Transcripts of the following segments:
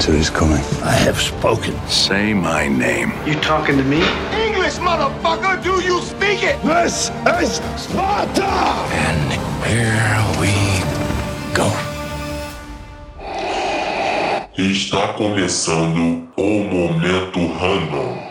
to his coming. I have spoken. Say my name. You talking to me? English, motherfucker! Do you speak it? This is Sparta! And here we go. Está começando o Momento Random.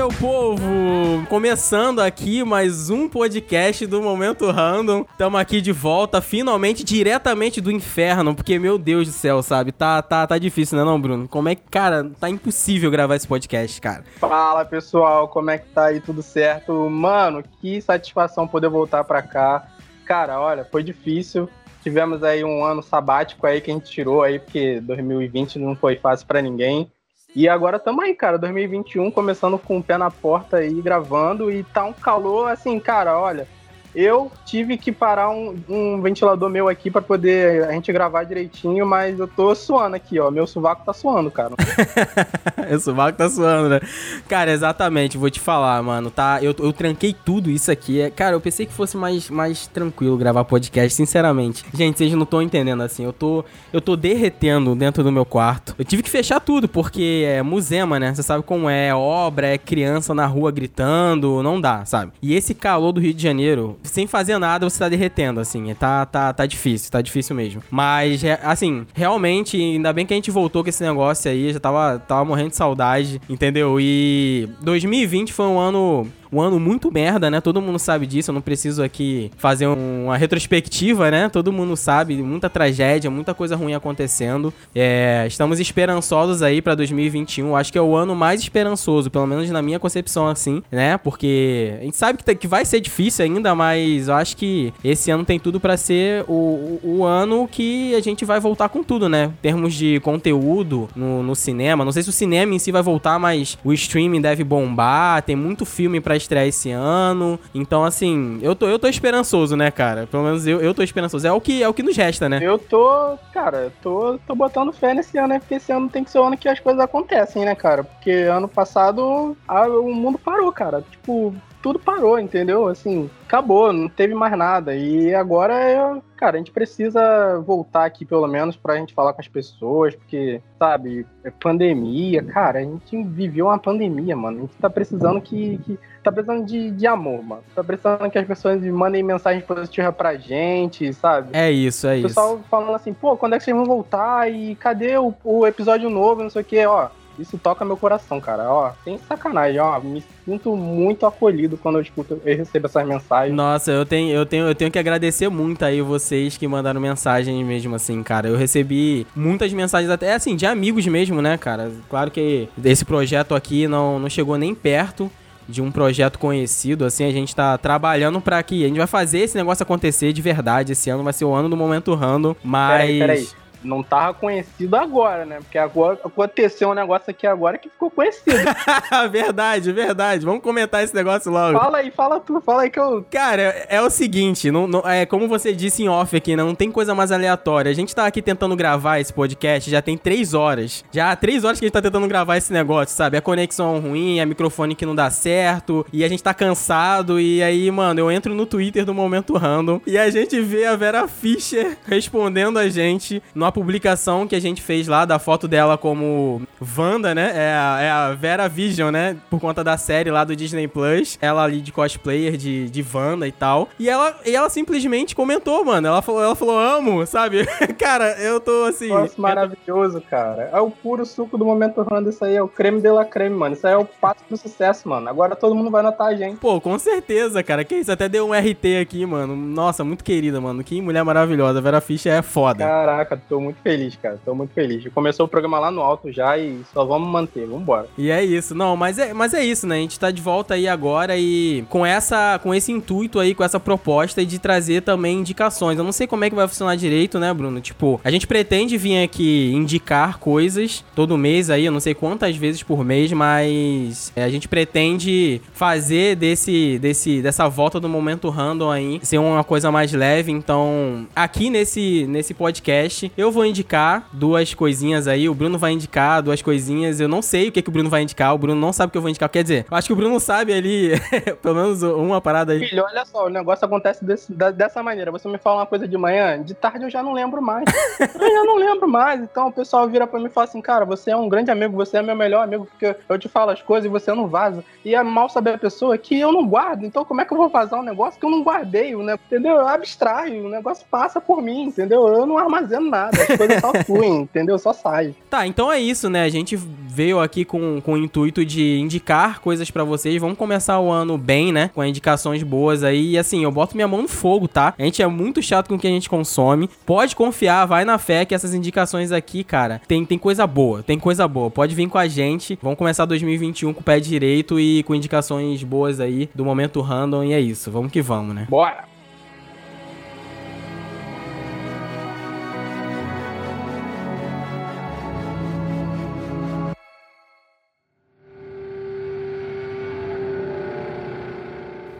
Meu povo! Começando aqui mais um podcast do Momento Random. Tamo aqui de volta, finalmente, diretamente do inferno, porque, meu Deus do céu, sabe? Tá, tá, tá difícil, né não, Bruno? Como é que, cara, tá impossível gravar esse podcast, cara. Fala, pessoal, como é que tá aí? Tudo certo? Mano, que satisfação poder voltar pra cá. Cara, olha, foi difícil. Tivemos aí um ano sabático aí que a gente tirou aí, porque 2020 não foi fácil para ninguém. E agora estamos aí, cara, 2021, começando com o pé na porta aí, gravando, e tá um calor, assim, cara, olha, eu tive que parar um, um ventilador meu aqui para poder a gente gravar direitinho, mas eu tô suando aqui, ó, meu sovaco tá suando, cara. o sovaco tá suando, né? Cara, exatamente, vou te falar, mano, tá, eu, eu tranquei tudo isso aqui, é, cara, eu pensei que fosse mais, mais tranquilo gravar podcast, sinceramente. Gente, vocês não estão entendendo, assim, eu tô, eu tô derretendo dentro do meu quarto. Eu tive que fechar tudo, porque é musema, né? Você sabe como é, obra, é criança na rua gritando, não dá, sabe? E esse calor do Rio de Janeiro, sem fazer nada, você tá derretendo, assim. Tá, tá, tá difícil, tá difícil mesmo. Mas, assim, realmente, ainda bem que a gente voltou com esse negócio aí. Já tava, tava morrendo de saudade, entendeu? E 2020 foi um ano um ano muito merda, né? Todo mundo sabe disso. Eu não preciso aqui fazer uma retrospectiva, né? Todo mundo sabe, muita tragédia, muita coisa ruim acontecendo. É, estamos esperançosos aí para 2021. Acho que é o ano mais esperançoso, pelo menos na minha concepção, assim, né? Porque a gente sabe que, tá, vai ser difícil ainda, mas eu acho que esse ano tem tudo para ser o, o, o, ano que a gente vai voltar com tudo, né? Em termos de conteúdo no, no cinema. Não sei se o cinema em si vai voltar, mas o streaming deve bombar. Tem muito filme para estrear esse ano. Então, assim, eu tô, eu tô esperançoso, né, cara? Pelo menos eu, eu tô esperançoso. É o, que, é o que nos resta, né? Eu tô, cara, tô, tô botando fé nesse ano, né? Porque esse ano tem que ser o ano que as coisas acontecem, né, cara? Porque ano passado a, o mundo parou, cara. Tipo, tudo parou, entendeu? Assim, acabou, não teve mais nada. E agora, cara, a gente precisa voltar aqui pelo menos pra gente falar com as pessoas, porque, sabe, é pandemia, cara, a gente viveu uma pandemia, mano. A gente tá precisando que. que tá precisando de, de amor, mano. Tá precisando que as pessoas mandem mensagem positiva pra gente, sabe? É isso, é isso. O pessoal isso. falando assim, pô, quando é que vocês vão voltar? E cadê o, o episódio novo? Não sei o que, ó isso toca meu coração, cara. Ó, sem sacanagem, ó. Me sinto muito acolhido quando eu escuto, eu recebo essas mensagens. Nossa, eu tenho, eu tenho, eu tenho que agradecer muito aí vocês que mandaram mensagem mesmo, assim, cara. Eu recebi muitas mensagens, até assim, de amigos mesmo, né, cara? Claro que esse projeto aqui não, não chegou nem perto de um projeto conhecido, assim, a gente tá trabalhando para que a gente vai fazer esse negócio acontecer de verdade. Esse ano vai ser o ano do momento random, mas peraí, peraí não tava conhecido agora, né? Porque agora aconteceu um negócio aqui agora que ficou conhecido. verdade, verdade. Vamos comentar esse negócio logo. Fala aí, fala tu, fala aí que eu. Cara, é, é o seguinte, não, não, é como você disse em off aqui, não tem coisa mais aleatória. A gente tá aqui tentando gravar esse podcast já tem três horas. Já há três horas que a gente tá tentando gravar esse negócio, sabe? A conexão ruim, a microfone que não dá certo, e a gente tá cansado. E aí, mano, eu entro no Twitter do Momento Random e a gente vê a Vera Fischer respondendo a gente no uma publicação que a gente fez lá da foto dela como Wanda, né? É a, é a Vera Vision, né? Por conta da série lá do Disney Plus. Ela ali de cosplayer de, de Wanda e tal. E ela, e ela simplesmente comentou, mano. Ela falou, ela falou, amo, sabe? cara, eu tô assim. Nossa, maravilhoso, cara. É o puro suco do momento Wanda. Isso aí é o creme de la creme, mano. Isso aí é o passo do sucesso, mano. Agora todo mundo vai notar a gente. Pô, com certeza, cara. Que isso? Até deu um RT aqui, mano. Nossa, muito querida, mano. Que mulher maravilhosa. Vera Fischer é foda. Caraca, tô muito feliz, cara. Tô muito feliz. Começou o programa lá no alto já e só vamos manter, vambora. E é isso. Não, mas é, mas é isso, né? A gente tá de volta aí agora e com essa com esse intuito aí, com essa proposta de trazer também indicações. Eu não sei como é que vai funcionar direito, né, Bruno? Tipo, a gente pretende vir aqui indicar coisas todo mês aí, eu não sei quantas vezes por mês, mas é, a gente pretende fazer desse, desse dessa volta do momento random aí ser uma coisa mais leve. Então, aqui nesse nesse podcast, eu eu vou indicar duas coisinhas aí, o Bruno vai indicar duas coisinhas. Eu não sei o que, que o Bruno vai indicar, o Bruno não sabe o que eu vou indicar. Quer dizer, eu acho que o Bruno sabe ali, pelo menos uma parada aí. Filho, olha só, o negócio acontece desse, da, dessa maneira. Você me fala uma coisa de manhã, de tarde eu já não lembro mais. eu já não lembro mais. Então o pessoal vira pra mim e fala assim, cara, você é um grande amigo, você é meu melhor amigo, porque eu te falo as coisas e você não vaza. E é mal saber a pessoa que eu não guardo. Então como é que eu vou vazar um negócio que eu não guardei, né? Entendeu? Eu abstraio, o negócio passa por mim, entendeu? Eu não armazeno nada, as coisas só fluem, entendeu? Só sai. Tá, então é isso, né? A gente veio aqui com, com o intuito de indicar coisas pra vocês. Vamos começar o ano bem, né? Com indicações boas aí. E assim, eu boto minha mão no fogo, tá? A gente é muito chato com o que a gente consome. Pode confiar, vai na fé que essas indicações aqui, cara, tem, tem coisa boa. Tem coisa boa. Pode vir com a gente. Vamos começar 2021 com o pé direito e com indicações boas aí do momento random. E é isso. Vamos que vamos, né? Bora!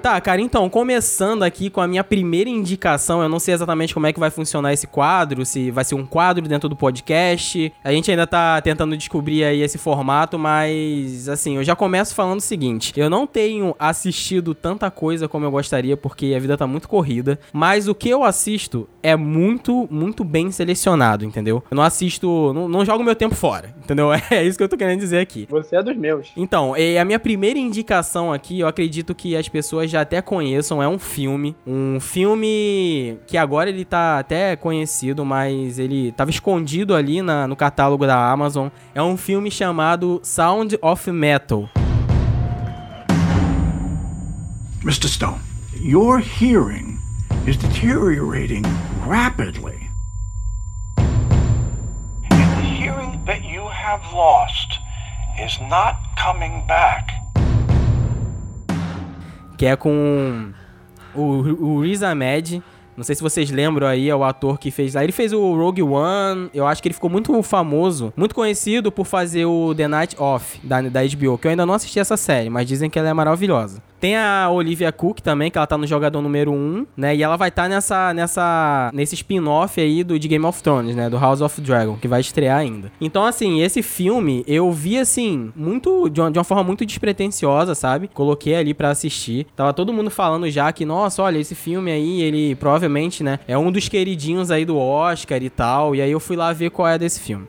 Tá, cara, então, começando aqui com a minha primeira indicação, eu não sei exatamente como é que vai funcionar esse quadro, se vai ser um quadro dentro do podcast. A gente ainda tá tentando descobrir aí esse formato, mas assim, eu já começo falando o seguinte: eu não tenho assistido tanta coisa como eu gostaria, porque a vida tá muito corrida, mas o que eu assisto é muito, muito bem selecionado, entendeu? Eu não assisto, não, não jogo meu tempo fora, entendeu? É isso que eu tô querendo dizer aqui. Você é dos meus. Então, a minha primeira indicação aqui, eu acredito que as pessoas já até conheçam, é um filme. Um filme que agora ele tá até conhecido, mas ele tava escondido ali na, no catálogo da Amazon. É um filme chamado Sound of Metal. Mr. Stone, your hearing is deteriorating rapidly. And the hearing that you have lost is not coming back. Que é com o, o Riz Ahmed. Não sei se vocês lembram aí, é o ator que fez lá. Ele fez o Rogue One. Eu acho que ele ficou muito famoso, muito conhecido por fazer o The Night Off da, da HBO, que eu ainda não assisti essa série, mas dizem que ela é maravilhosa. Tem a Olivia Cook também, que ela tá no jogador número 1, né? E ela vai estar tá nessa, nessa, nesse spin-off aí do, de Game of Thrones, né? Do House of Dragon, que vai estrear ainda. Então, assim, esse filme eu vi, assim, muito, de uma, de uma forma muito despretensiosa, sabe? Coloquei ali para assistir. Tava todo mundo falando já que, nossa, olha, esse filme aí, ele provavelmente, né? É um dos queridinhos aí do Oscar e tal. E aí eu fui lá ver qual é desse filme.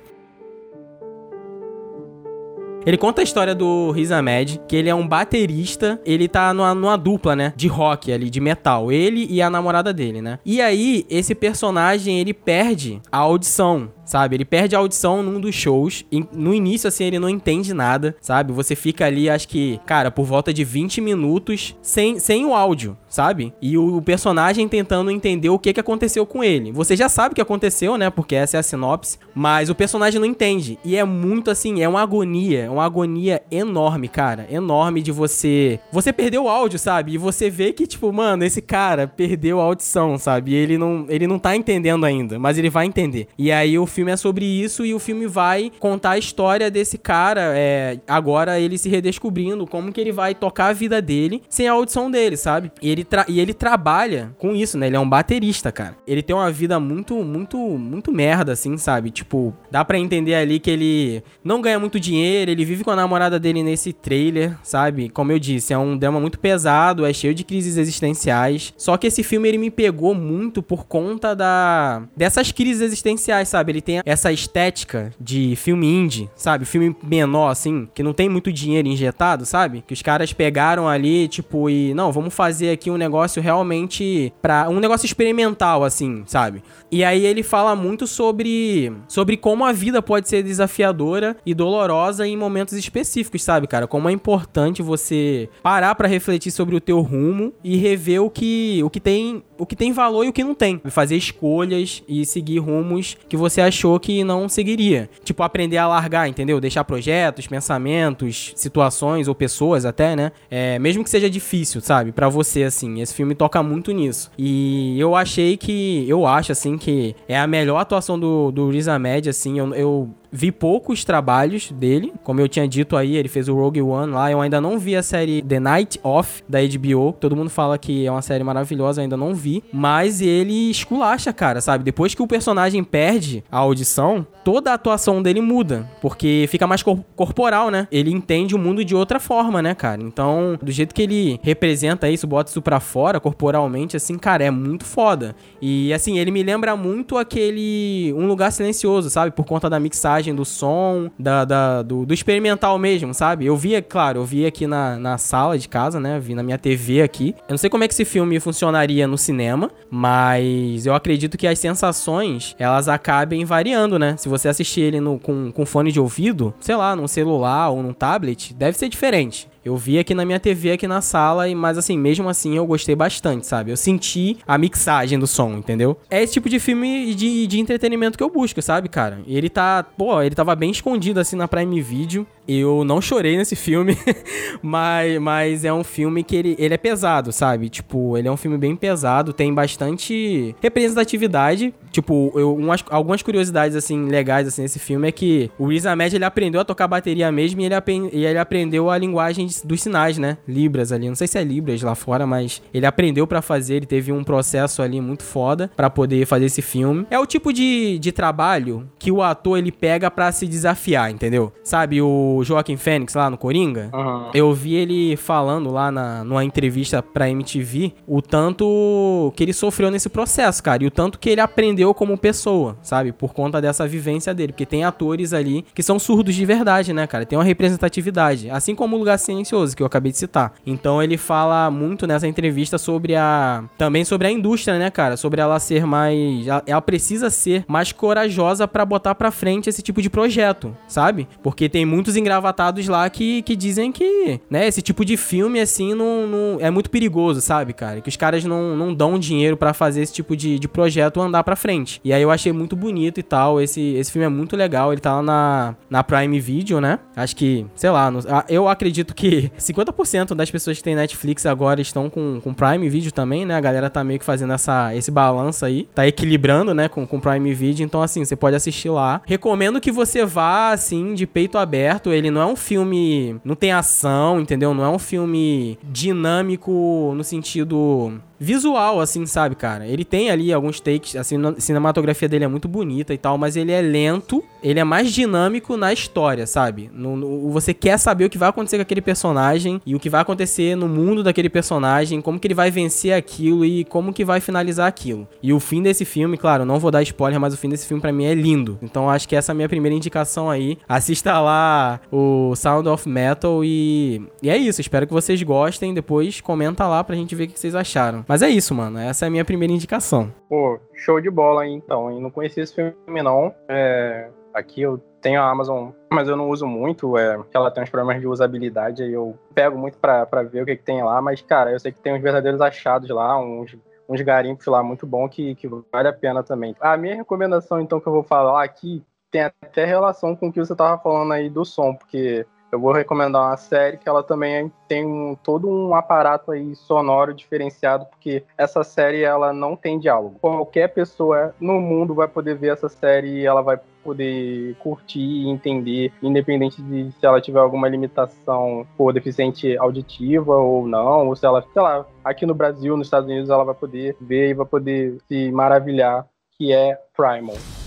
Ele conta a história do Riz Ahmed, que ele é um baterista, ele tá numa, numa, dupla, né, de rock ali, de metal, ele e a namorada dele, né? E aí, esse personagem, ele perde a audição, sabe? Ele perde a audição num dos shows. No início, assim, ele não entende nada, sabe? Você fica ali, acho que, cara, por volta de 20 minutos sem, sem o áudio, sabe? E o personagem tentando entender o que, que aconteceu com ele. Você já sabe o que aconteceu, né? Porque essa é a sinopse. Mas o personagem não entende. E é muito assim, é uma agonia. Uma agonia enorme, cara. Enorme de você. Você perdeu o áudio, sabe? E você vê que, tipo, mano, esse cara perdeu a audição, sabe? E ele não, ele não tá entendendo ainda. Mas ele vai entender. E aí o filme é sobre isso e o filme vai contar a história desse cara, é, agora ele se redescobrindo, como que ele vai tocar a vida dele sem a audição dele, sabe? E ele, e ele trabalha com isso, né? Ele é um baterista, cara. Ele tem uma vida muito, muito, muito merda, assim, sabe? Tipo, dá para entender ali que ele não ganha muito dinheiro, ele vive com a namorada dele nesse trailer, sabe? Como eu disse, é um drama muito pesado, é cheio de crises existenciais. Só que esse filme ele me pegou muito por conta da dessas crises existenciais, sabe? Ele tem essa estética de filme indie, sabe? Filme menor, assim, que não tem muito dinheiro injetado, sabe? Que os caras pegaram ali, tipo, e não, vamos fazer aqui um negócio realmente para um negócio experimental, assim, sabe? E aí ele fala muito sobre sobre como a vida pode ser desafiadora e dolorosa em momentos específicos, sabe, cara? Como é importante você parar para refletir sobre o teu rumo e rever o que o que tem o que tem valor e o que não tem. Fazer escolhas e seguir rumos que você achou que não seguiria. Tipo, aprender a largar, entendeu? Deixar projetos, pensamentos, situações ou pessoas até, né? É, mesmo que seja difícil, sabe? para você, assim. Esse filme toca muito nisso. E eu achei que. Eu acho, assim, que é a melhor atuação do, do Riz Ahmed, assim. Eu, eu vi poucos trabalhos dele. Como eu tinha dito aí, ele fez o Rogue One lá. Eu ainda não vi a série The Night Off da HBO. Todo mundo fala que é uma série maravilhosa, eu ainda não vi. Mas ele esculacha, cara, sabe? Depois que o personagem perde a audição, toda a atuação dele muda. Porque fica mais cor corporal, né? Ele entende o mundo de outra forma, né, cara? Então, do jeito que ele representa isso, bota isso pra fora, corporalmente, assim, cara, é muito foda. E, assim, ele me lembra muito aquele Um Lugar Silencioso, sabe? Por conta da mixagem do som, da, da do, do, experimental mesmo, sabe? Eu via, claro, eu vi aqui na, na sala de casa, né? Vi na minha TV aqui. Eu não sei como é que esse filme funcionaria no cinema, mas eu acredito que as sensações, elas acabem variando, né? Se você assistir ele no, com, com fone de ouvido, sei lá, num celular ou num tablet, deve ser diferente. Eu vi aqui na minha TV, aqui na sala, mas assim, mesmo assim eu gostei bastante, sabe? Eu senti a mixagem do som, entendeu? É esse tipo de filme de, de entretenimento que eu busco, sabe, cara? E ele tá, pô, ele tava bem escondido assim na Prime Video. Eu não chorei nesse filme, mas, mas é um filme que ele, ele é pesado, sabe? Tipo, ele é um filme bem pesado, tem bastante representatividade. Tipo, eu, umas, algumas curiosidades, assim, legais, assim, nesse filme é que o Riz Ahmed, ele aprendeu a tocar bateria mesmo e ele, e ele aprendeu a linguagem dos sinais, né? Libras ali. Não sei se é Libras lá fora, mas ele aprendeu para fazer, ele teve um processo ali muito foda para poder fazer esse filme. É o tipo de, de trabalho que o ator ele pega para se desafiar, entendeu? Sabe o Joaquim Fênix lá no Coringa? Uhum. Eu vi ele falando lá na, numa entrevista pra MTV o tanto que ele sofreu nesse processo, cara, e o tanto que ele aprendeu como pessoa, sabe? Por conta dessa vivência dele, porque tem atores ali que são surdos de verdade, né, cara? Tem uma representatividade, assim como o Lugar silencioso, que eu acabei de citar. Então ele fala muito nessa entrevista sobre a. Também sobre a indústria, né, cara? Sobre ela ser mais. Ela precisa ser mais corajosa para botar pra frente esse tipo de projeto, sabe? Porque tem muitos engravatados lá que, que dizem que, né, esse tipo de filme, assim, não, não é muito perigoso, sabe, cara? Que os caras não, não dão dinheiro para fazer esse tipo de, de projeto andar pra frente. E aí eu achei muito bonito e tal. Esse, esse filme é muito legal. Ele tá lá na, na Prime Video, né? Acho que, sei lá, eu acredito que 50% das pessoas que têm Netflix agora estão com, com Prime Video também, né? A galera tá meio que fazendo essa, esse balanço aí, tá equilibrando, né, com, com Prime Video. Então, assim, você pode assistir lá. Recomendo que você vá, assim, de peito aberto. Ele não é um filme. Não tem ação, entendeu? Não é um filme dinâmico no sentido visual, assim, sabe, cara? Ele tem ali alguns takes, assim, a cinematografia dele é muito bonita e tal, mas ele é lento, ele é mais dinâmico na história, sabe? No, no, você quer saber o que vai acontecer com aquele personagem e o que vai acontecer no mundo daquele personagem, como que ele vai vencer aquilo e como que vai finalizar aquilo. E o fim desse filme, claro, não vou dar spoiler, mas o fim desse filme para mim é lindo. Então acho que essa é a minha primeira indicação aí. Assista lá o Sound of Metal e, e é isso. Espero que vocês gostem. Depois comenta lá pra gente ver o que vocês acharam. Mas é isso, mano. Essa é a minha primeira indicação. Pô, show de bola aí, então. Eu não conhecia esse filme, não. É... Aqui eu tenho a Amazon, mas eu não uso muito, é, ela tem uns problemas de usabilidade, aí eu pego muito pra ver o que, que tem lá, mas, cara, eu sei que tem uns verdadeiros achados lá, uns, uns garimpos lá muito bom que, que vale a pena também. A minha recomendação, então, que eu vou falar aqui, tem até relação com o que você tava falando aí do som, porque eu vou recomendar uma série que ela também tem um, todo um aparato aí sonoro diferenciado, porque essa série ela não tem diálogo. Qualquer pessoa no mundo vai poder ver essa série e ela vai poder curtir e entender, independente de se ela tiver alguma limitação por deficiente auditiva ou não, ou se ela, sei lá, aqui no Brasil, nos Estados Unidos, ela vai poder ver e vai poder se maravilhar, que é Primal.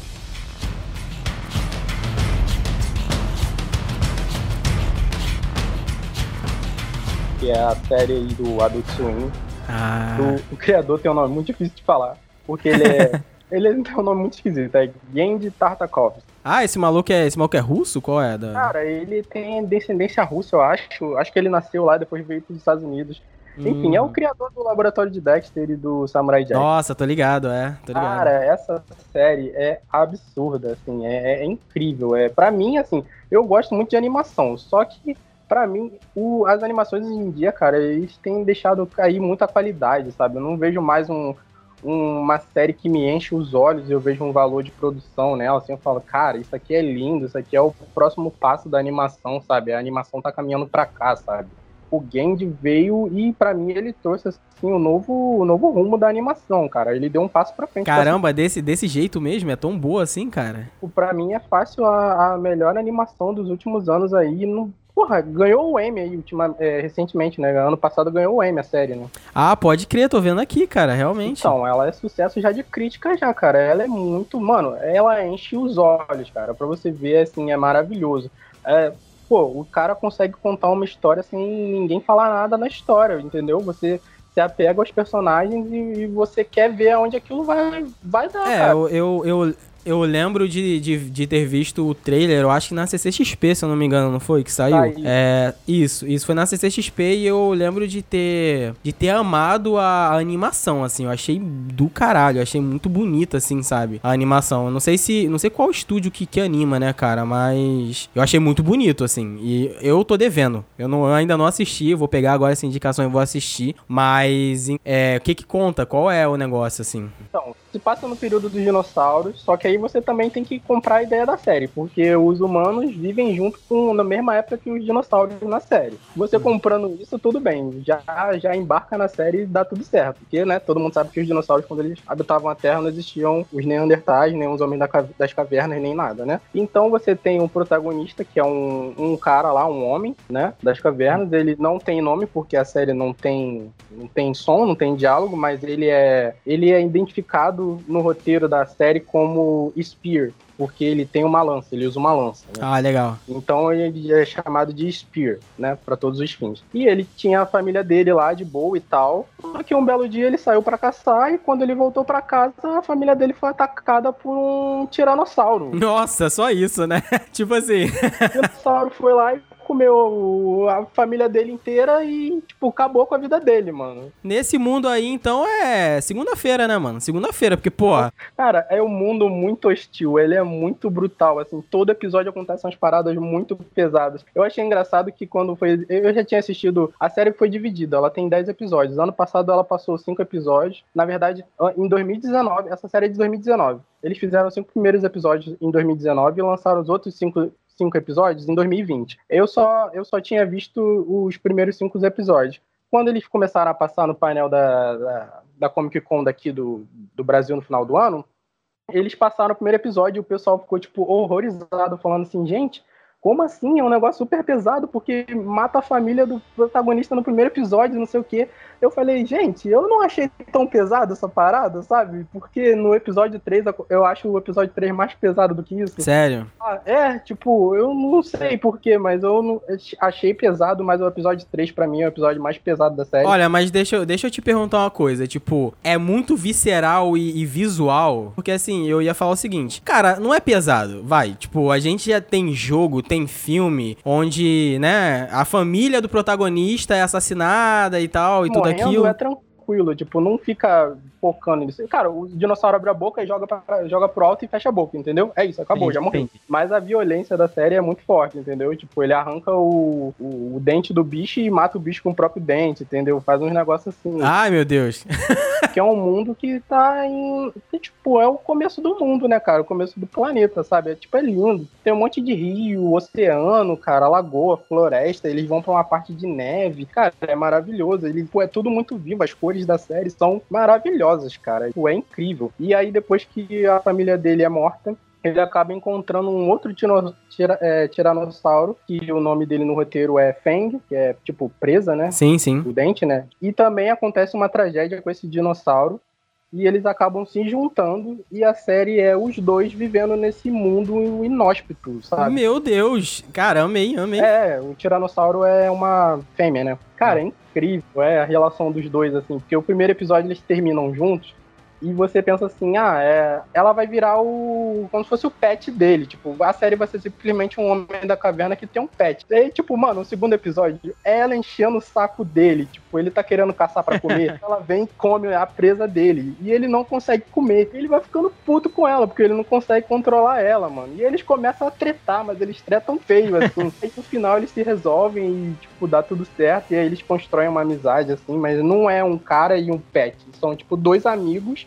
Que é a série aí do Adult Swim. Ah. Do, o criador tem um nome muito difícil de falar, porque ele é. ele tem um nome muito esquisito, é Gendy Tartakov. Ah, esse maluco é esse maluco é russo? Qual é? Da... Cara, ele tem descendência russa, eu acho. Acho que ele nasceu lá, depois veio para os Estados Unidos. Enfim, hum. é o hum. criador do laboratório de Dexter e do Samurai Jack. Nossa, tô ligado, é. Tô ligado. Cara, essa série é absurda, assim, é, é incrível. É, para mim, assim, eu gosto muito de animação, só que para mim, o, as animações hoje em dia, cara, eles têm deixado cair muita qualidade, sabe? Eu não vejo mais um, um, uma série que me enche os olhos, eu vejo um valor de produção nela, assim, eu falo, cara, isso aqui é lindo, isso aqui é o próximo passo da animação, sabe? A animação tá caminhando para cá, sabe? o Gendy veio e pra mim ele trouxe assim o novo, o novo rumo da animação, cara. Ele deu um passo pra frente. Caramba, desse, desse jeito mesmo? É tão boa assim, cara? Pra mim é fácil a, a melhor animação dos últimos anos aí. Não, porra, ganhou o Emmy aí ultima, é, recentemente, né? Ano passado ganhou o Emmy a série, né? Ah, pode crer, tô vendo aqui, cara, realmente. Então, ela é sucesso já de crítica já, cara. Ela é muito, mano, ela enche os olhos, cara. Pra você ver, assim, é maravilhoso. É, pô, o cara consegue contar uma história sem ninguém falar nada na história, entendeu? Você se apega aos personagens e, e você quer ver aonde aquilo vai, vai dar, É, cara. eu, eu, eu, eu lembro de, de, de ter visto o trailer, eu acho que na CCXP, se eu não me engano, não foi? Que saiu? Saiu. É, isso, isso foi na CCXP e eu lembro de ter, de ter amado a animação, assim, eu achei do caralho, eu achei muito bonita, assim, sabe? A animação. Eu não sei se, não sei qual estúdio que, que anima, né, cara, mas eu achei muito bonito, assim, e eu tô devendo. Eu, não, eu ainda não assisti, vou pegar agora essa indicação e vou assistir, mas é, o que que conta? Qual é o negócio, assim? Então, se passa no período dos dinossauros, só que aí você também tem que comprar a ideia da série, porque os humanos vivem junto com na mesma época que os dinossauros na série. Você comprando isso, tudo bem, já, já embarca na série e dá tudo certo, porque, né, todo mundo sabe que os dinossauros, quando eles habitavam a Terra, não existiam os Neandertais, nem os homens das cavernas, nem nada, né? Então você tem um protagonista, que é um, um cara lá, um homem, né, das cavernas, ele não tem nome, porque a série não tem, não tem som, não tem diálogo, mas ele é, ele é identificado no roteiro da série como Spear, porque ele tem uma lança, ele usa uma lança. né? Ah, legal. Então ele é chamado de Spear, né, para todos os fins. E ele tinha a família dele lá de boa e tal. Só que um belo dia ele saiu para caçar e quando ele voltou para casa, a família dele foi atacada por um tiranossauro. Nossa, só isso, né? tipo assim. O dinossauro foi lá e comeu a família dele inteira e, tipo, acabou com a vida dele, mano. Nesse mundo aí, então, é segunda-feira, né, mano? Segunda-feira, porque, pô, Cara, é um mundo muito hostil, ele é muito brutal, assim, todo episódio acontecem umas paradas muito pesadas. Eu achei engraçado que quando foi, eu já tinha assistido, a série foi dividida, ela tem 10 episódios. Ano passado ela passou 5 episódios. Na verdade, em 2019, essa série é de 2019. Eles fizeram os cinco primeiros episódios em 2019 e lançaram os outros cinco cinco episódios em 2020. Eu só, eu só tinha visto os primeiros cinco episódios. Quando eles começaram a passar no painel da, da, da Comic Con daqui do, do Brasil no final do ano, eles passaram o primeiro episódio e o pessoal ficou, tipo, horrorizado, falando assim, gente, como assim? É um negócio super pesado, porque mata a família do protagonista no primeiro episódio, não sei o quê. Eu falei, gente, eu não achei tão pesado essa parada, sabe? Porque no episódio 3, eu acho o episódio 3 mais pesado do que isso. sério. Ah, é, tipo, eu não sei porquê, mas eu não, achei pesado, mas o episódio 3 pra mim é o episódio mais pesado da série. Olha, mas deixa, eu- deixa eu te perguntar uma coisa. Tipo, é muito visceral e, e visual? Porque assim, eu ia falar o seguinte. Cara, não é pesado, vai. Tipo, a gente já tem jogo, tem filme, onde, né, a família do protagonista é assassinada e tal, e tudo Morrendo aquilo. é tranquilo, tipo, não fica focando nisso. Cara, o dinossauro abre a boca e joga, pra, joga pro alto e fecha a boca, entendeu? É isso, acabou, já morreu. Mas a violência da série é muito forte, entendeu? Tipo, ele arranca o, o, o dente do bicho e mata o bicho com o próprio dente, entendeu? Faz uns negócios assim. Ai, meu Deus. que é um mundo que tá em. que, tipo, é o começo do mundo, né, cara? O começo do planeta, sabe? É, tipo, é lindo. Tem um monte de rio, oceano, cara, lagoa, floresta. Eles vão pra uma parte de neve. Cara, é maravilhoso. Ele, pô, é tudo muito vivo. As cores da série são maravilhosas, cara. Pô, é incrível. E aí, depois que a família dele é morta. Ele acaba encontrando um outro tino- tira- é, tiranossauro, que o nome dele no roteiro é Fang, que é tipo presa, né? Sim, sim. o dente, né? E também acontece uma tragédia com esse dinossauro. E eles acabam se juntando. E a série é os dois vivendo nesse mundo inóspito, sabe? Meu Deus. Cara, amei, amei. É, o Tiranossauro é uma fêmea, né? Cara, é incrível é a relação dos dois, assim. Porque o primeiro episódio eles terminam juntos. E você pensa assim, ah, é, ela vai virar o. como se fosse o pet dele. Tipo, a série vai ser simplesmente um homem da caverna que tem um pet. E aí, tipo, mano, o segundo episódio, é ela enchendo o saco dele. Tipo, ele tá querendo caçar pra comer. ela vem e come a presa dele. E ele não consegue comer. Ele vai ficando puto com ela, porque ele não consegue controlar ela, mano. E eles começam a tretar, mas eles tretam feio, assim. aí no final eles se resolvem e, tipo, dá tudo certo. E aí eles constroem uma amizade, assim, mas não é um cara e um pet. São, tipo, dois amigos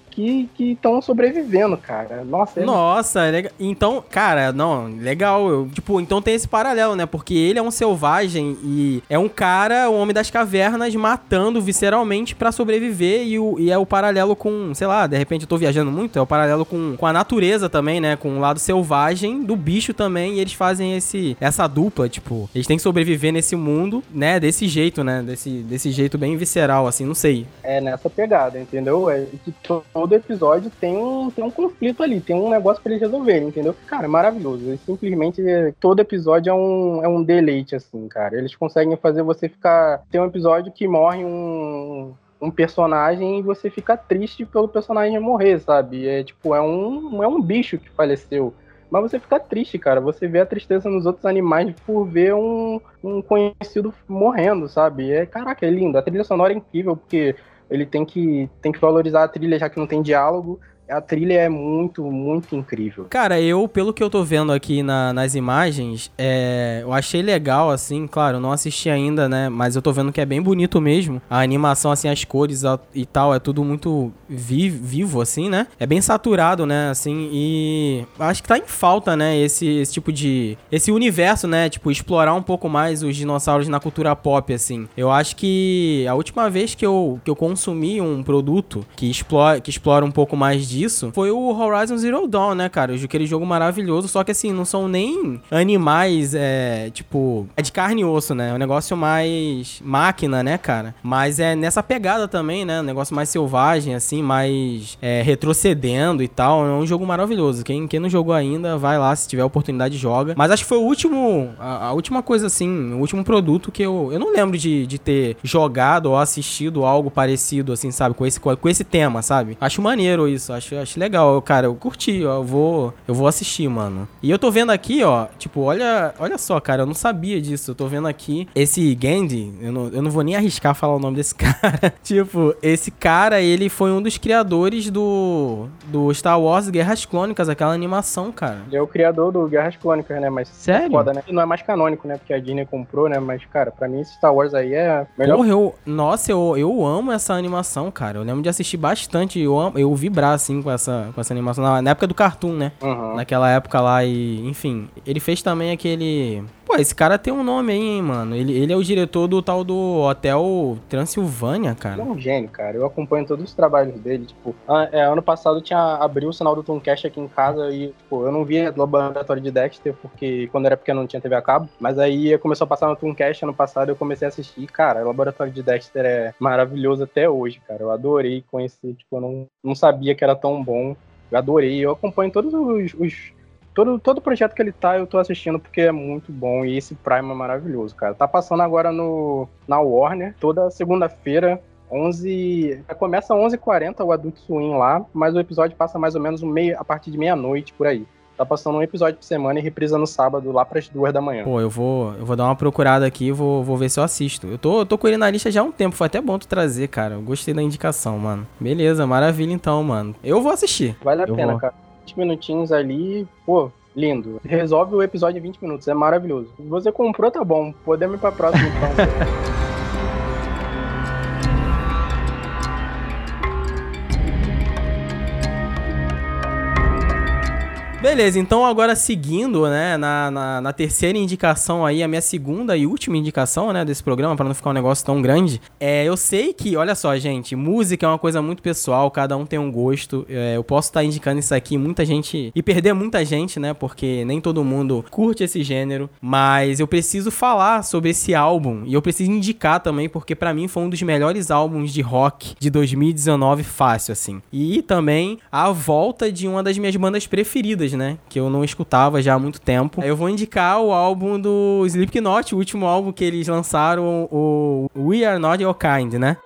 que estão sobrevivendo, cara. Nossa, é Nossa, legal. Então, cara, não, legal. Eu, tipo, então tem esse paralelo, né? Porque ele é um selvagem e é um cara, um homem das cavernas, matando visceralmente para sobreviver. E, o, e é o paralelo com, sei lá, de repente eu tô viajando muito, é o paralelo com, com a natureza também, né? Com o lado selvagem do bicho também. E eles fazem esse, essa dupla, tipo, eles têm que sobreviver nesse mundo, né? Desse jeito, né? Desse, desse jeito bem visceral, assim, não sei. É nessa pegada, entendeu? É que todo episódio tem um, tem um conflito ali, tem um negócio pra eles resolverem, entendeu? Cara, é maravilhoso. E simplesmente todo episódio é um, é um deleite, assim, cara. Eles conseguem fazer você ficar. Tem um episódio que morre um, um personagem e você fica triste pelo personagem morrer, sabe? É tipo, é um, é um bicho que faleceu. Mas você fica triste, cara. Você vê a tristeza nos outros animais por ver um, um conhecido morrendo, sabe? É, caraca, é lindo. A trilha sonora é incrível, porque ele tem que, tem que valorizar a trilha, já que não tem diálogo. A trilha é muito, muito incrível. Cara, eu, pelo que eu tô vendo aqui na, nas imagens, é, eu achei legal, assim, claro, não assisti ainda, né? Mas eu tô vendo que é bem bonito mesmo. A animação, assim, as cores e tal, é tudo muito vi, vivo, assim, né? É bem saturado, né? Assim, e acho que tá em falta, né? Esse, esse tipo de. Esse universo, né? Tipo, explorar um pouco mais os dinossauros na cultura pop, assim. Eu acho que a última vez que eu, que eu consumi um produto que explora, que explora um pouco mais de disso foi o Horizon Zero Dawn, né, cara? Aquele jogo maravilhoso, só que assim, não são nem animais, é, tipo, é de carne e osso, né? É um negócio mais máquina, né, cara? Mas é nessa pegada também, né? Um negócio mais selvagem, assim, mais é, retrocedendo e tal. É um jogo maravilhoso. Quem, quem não jogou ainda, vai lá, se tiver oportunidade, joga. Mas acho que foi o último, a, a última coisa, assim, o último produto que eu, eu não lembro de, de ter jogado ou assistido algo parecido, assim, sabe? Com esse, com esse tema, sabe? Acho maneiro isso, acho acho, acho legal, cara. Eu curti, ó. Eu vou, eu vou assistir, mano. E eu tô vendo aqui, ó. Tipo, olha, olha só, cara. Eu não sabia disso. Eu tô vendo aqui esse Gandhi. Eu não, eu não vou nem arriscar falar o nome desse cara. tipo, esse cara, ele foi um dos criadores do, do Star Wars Guerras Clônicas, aquela animação, cara. Ele é o criador do Guerras Clônicas, né? Mas Sério? Foda, né? Não é mais canônico, né? Porque a Disney comprou, né? Mas, cara, pra mim esse Star Wars aí é melhor. Porra, eu, nossa, eu, eu amo essa animação, cara. Eu lembro de assistir bastante. Eu, amo, eu vibrar, assim, com essa, com essa animação. Na, na época do Cartoon, né? Uhum. Naquela época lá e, enfim, ele fez também aquele Pô, esse cara tem um nome aí, hein, mano. Ele, ele é o diretor do tal do Hotel Transilvânia, cara. Ele é um gênio, cara. Eu acompanho todos os trabalhos dele. Tipo, é, ano passado tinha abriu o sinal do Tomcast aqui em casa e, tipo, eu não via Laboratório de Dexter porque quando era pequeno não tinha TV a cabo. Mas aí começou a passar no Tomcast ano passado eu comecei a assistir. Cara, o Laboratório de Dexter é maravilhoso até hoje, cara. Eu adorei conhecer. Tipo, eu não, não sabia que era tão bom. Eu adorei. Eu acompanho todos os, os todo, todo projeto que ele tá, eu tô assistindo porque é muito bom. E esse Prime é maravilhoso, cara. Tá passando agora no, na Warner, toda segunda-feira. 11. Começa 11h40 o Adult Swim lá, mas o episódio passa mais ou menos um meio, a partir de meia-noite por aí. Tá passando um episódio por semana e reprisa no sábado, lá pras duas da manhã. Pô, eu vou, eu vou dar uma procurada aqui e vou, vou ver se eu assisto. Eu tô, eu tô com ele na lista já há um tempo, foi até bom tu trazer, cara. Eu gostei da indicação, mano. Beleza, maravilha então, mano. Eu vou assistir. Vale a eu pena, vou. cara. 20 minutinhos ali, pô, lindo. Resolve o episódio em 20 minutos, é maravilhoso. Você comprou, tá bom. Podemos ir pra próxima então. Beleza, então agora seguindo, né, na, na, na terceira indicação aí, a minha segunda e última indicação, né, desse programa, para não ficar um negócio tão grande, é, eu sei que, olha só, gente, música é uma coisa muito pessoal, cada um tem um gosto, é, eu posso estar indicando isso aqui, muita gente, e perder muita gente, né, porque nem todo mundo curte esse gênero, mas eu preciso falar sobre esse álbum, e eu preciso indicar também, porque para mim foi um dos melhores álbuns de rock de 2019 fácil, assim. E também a volta de uma das minhas bandas preferidas, né? Que eu não escutava já há muito tempo. Eu vou indicar o álbum do Slipknot, o último álbum que eles lançaram, o We Are Not Your Kind, né?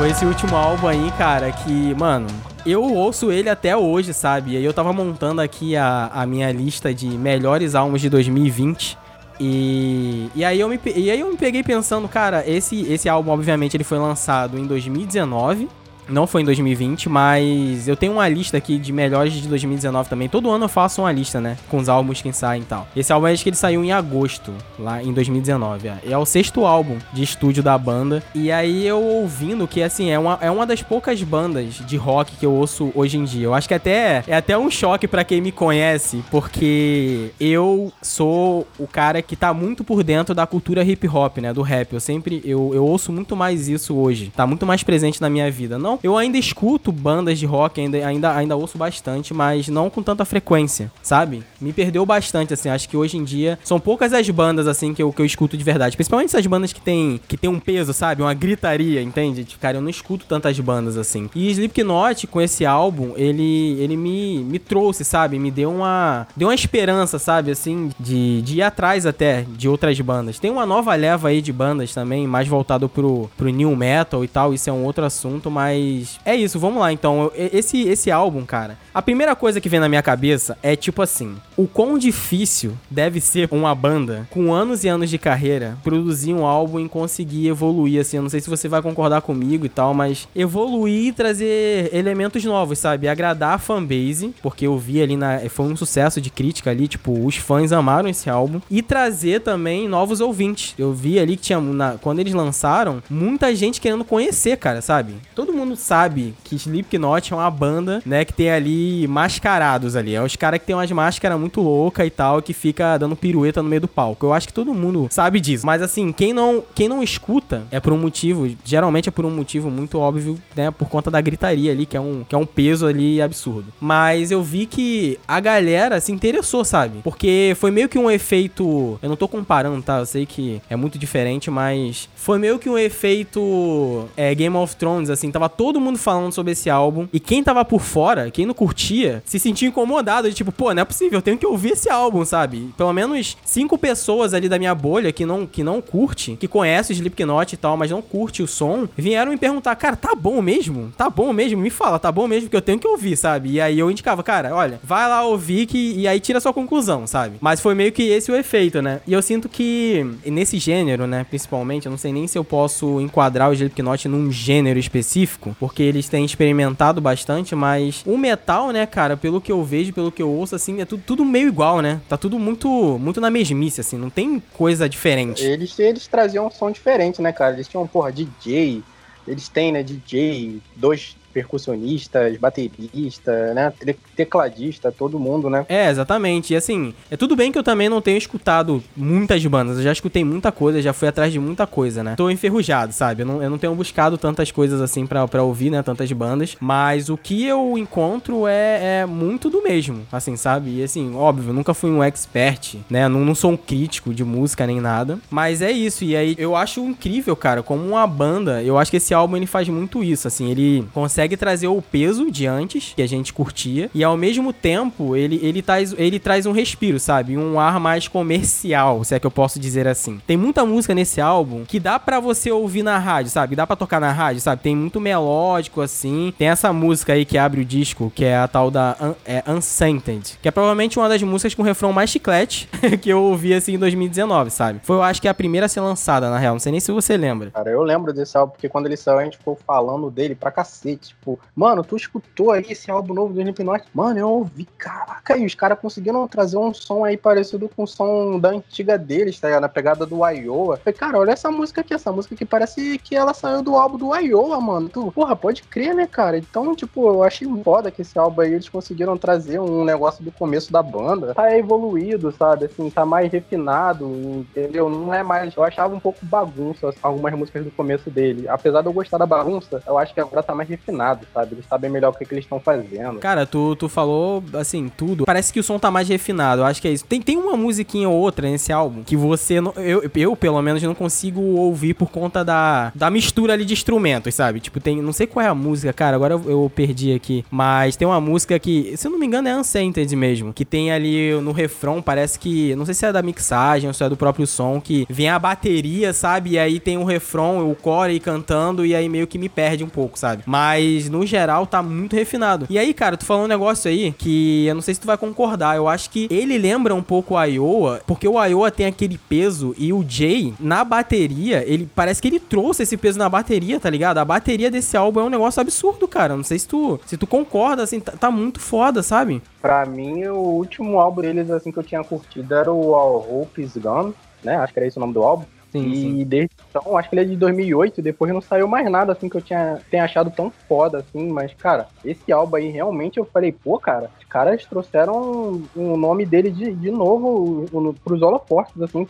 Foi esse último álbum aí, cara, que, mano, eu ouço ele até hoje, sabe? E eu tava montando aqui a, a minha lista de melhores álbuns de 2020. E, e, aí eu me, e aí eu me peguei pensando, cara, esse, esse álbum, obviamente, ele foi lançado em 2019. Não foi em 2020, mas eu tenho uma lista aqui de melhores de 2019 também. Todo ano eu faço uma lista, né? Com os álbuns que saem e tal. Esse álbum acho que ele saiu em agosto, lá em 2019. É, é o sexto álbum de estúdio da banda. E aí eu ouvindo que, assim, é uma, é uma das poucas bandas de rock que eu ouço hoje em dia. Eu acho que até é até um choque pra quem me conhece, porque eu sou o cara que tá muito por dentro da cultura hip hop, né? Do rap. Eu sempre, eu, eu ouço muito mais isso hoje. Tá muito mais presente na minha vida. Não, eu ainda escuto bandas de rock, ainda, ainda, ainda ouço bastante, mas não com tanta frequência, sabe? Me perdeu bastante, assim. Acho que hoje em dia são poucas as bandas, assim, que eu, que eu escuto de verdade. Principalmente essas bandas que tem, que tem um peso, sabe? Uma gritaria, entende? Tipo, Cara, eu não escuto tantas bandas assim. E Slipknot, com esse álbum, ele, ele me, me trouxe, sabe? Me deu uma, deu uma esperança, sabe? Assim, de, de ir atrás até de outras bandas. Tem uma nova leva aí de bandas também, mais voltado pro, pro new metal e tal. Isso é um outro assunto, mas é isso, vamos lá então. Esse, esse álbum, cara, a primeira coisa que vem na minha cabeça é tipo assim: o quão difícil deve ser uma banda com anos e anos de carreira produzir um álbum e conseguir evoluir, assim. Eu não sei se você vai concordar comigo e tal, mas evoluir e trazer elementos novos, sabe? Agradar a fanbase, porque eu vi ali na. Foi um sucesso de crítica ali, tipo, os fãs amaram esse álbum. E trazer também novos ouvintes. Eu vi ali que tinha. na- quando eles lançaram, muita gente querendo conhecer, cara, sabe? Todo mundo sabe que Slipknot é uma banda, né, que tem ali mascarados ali. É os caras que tem umas máscaras muito loucas e tal, que fica dando pirueta no meio do palco. Eu acho que todo mundo sabe disso. Mas assim, quem não, quem não escuta é por um motivo, geralmente é por um motivo muito óbvio, né, por conta da gritaria ali, que é um, que é um peso ali absurdo. Mas eu vi que a galera se interessou, sabe? Porque foi meio que um efeito, eu não tô comparando, tá? Eu sei que é muito diferente, mas foi meio que um efeito é, Game of Thrones, assim, tava todo mundo falando sobre esse álbum e quem tava por fora, quem não curtia, se sentia incomodado, de tipo, pô, não é possível, eu tenho que ouvir esse álbum, sabe? Pelo menos cinco pessoas ali da minha bolha que não, que não curte, que conhece o Slipknot e tal, mas não curte o som, vieram me perguntar, cara, tá bom mesmo? Tá bom mesmo? Me fala, tá bom mesmo? Que eu tenho que ouvir, sabe? E aí eu indicava, cara, olha, vai lá ouvir que, e aí tira sua conclusão, sabe? Mas foi meio que esse o efeito, né? E eu sinto que nesse gênero, né, principalmente, eu não sei nem se eu posso enquadrar o Slipknot num gênero específico, porque eles têm experimentado bastante, mas o metal, né, cara, pelo que eu vejo, pelo que eu ouço, assim, é tudo, tudo meio igual, né? Tá tudo muito, muito na mesmice, assim, não tem coisa diferente. Eles, eles traziam um som diferente, né, cara? Eles tinham, porra, DJ, eles têm, né, DJ, dois percussionistas, baterista, né, te- tecladista, todo mundo, né? É, exatamente. E assim, é tudo bem que eu também não tenho escutado muitas bandas. Eu já escutei muita coisa, já fui atrás de muita coisa, né? Tô enferrujado, sabe? Eu não, eu não tenho buscado tantas coisas assim pra ouvir, né? Tantas bandas. Mas o que eu encontro é, é muito do mesmo, assim, sabe? E assim, óbvio, nunca fui um expert, né? Não, não sou um crítico de música nem nada. Mas é isso. E aí eu acho incrível, cara, como uma banda. Eu acho que esse álbum ele faz muito isso, assim. Ele consegue trazer o peso de antes, que a gente curtia. E ao mesmo tempo, ele, ele, traz, ele traz um respiro, sabe? Um ar mais comercial, se é que eu posso dizer assim. Tem muita música nesse álbum que dá pra você ouvir na rádio, sabe? Dá pra tocar na rádio, sabe? Tem muito melódico, assim. Tem essa música aí que abre o disco, que é a tal da Un é Unsainted, que é provavelmente uma das músicas com refrão mais chiclete que eu ouvi, assim, em 2019, sabe? Foi, eu acho que a primeira a ser lançada, na real. Não sei nem se você lembra. Cara, eu lembro desse álbum, porque quando ele saiu, a gente ficou falando dele pra cacete. Tipo, mano, tu escutou aí esse álbum novo do Slipknot? Mano, eu ouvi, caraca, e os caras conseguiram trazer um som aí parecido com o som da antiga deles, tá ligado? Na pegada do Iowa. Falei, cara, olha essa música aqui, essa música aqui parece que ela saiu do álbum do Iowa, mano. Tu, porra, pode crer, né, cara? Então, tipo, eu achei foda que esse álbum aí eles conseguiram trazer um negócio do começo da banda. Tá evoluído, sabe? Assim, tá mais refinado, entendeu? Não é mais. Eu achava um pouco bagunça algumas músicas do começo dele. Apesar de eu gostar da bagunça, eu acho que agora tá mais refinado, sabe? Eles sabem melhor o que, que eles estão fazendo. Cara, tu, tu falou, assim, tudo. Parece que o som tá mais refinado. Eu acho que é isso. Tem, tem uma musiquinha ou outra nesse álbum que você. Não, eu, eu, pelo menos, não consigo ouvir por conta da, da mistura ali de instrumentos, sabe? Tipo, tem. Não sei qual é a música, cara. Agora eu, eu perdi aqui. Mas tem uma música que, se eu não me engano, é Uncentered mesmo. Que tem ali no refrão, parece que. Não sei se é da mixagem ou se é do próprio som. Que vem a bateria, sabe? E aí tem o refrão, o core cantando. E aí meio que me perde um pouco, sabe? Mas mas no geral tá muito refinado. E aí, cara, tu falou um negócio aí que eu não sei se tu vai concordar. Eu acho que ele lembra um pouco o Iowa, porque o Iowa tem aquele peso e o Jay, na bateria, ele parece que ele trouxe esse peso na bateria, tá ligado? A bateria desse álbum é um negócio absurdo, cara. Não sei se tu, se tu concorda, assim, tá, tá muito foda, sabe? Pra mim, o último álbum deles, assim, que eu tinha curtido era o All Hope Is Gone, né? Acho que era esse o nome do álbum. Sim, e sim. desde então, acho que ele é de 2008, depois não saiu mais nada, assim, que eu tinha, tenha achado tão foda, assim, mas, cara, esse álbum aí, realmente, eu falei, pô, cara, os caras trouxeram o nome dele de, de novo no- pros holofortes, assim,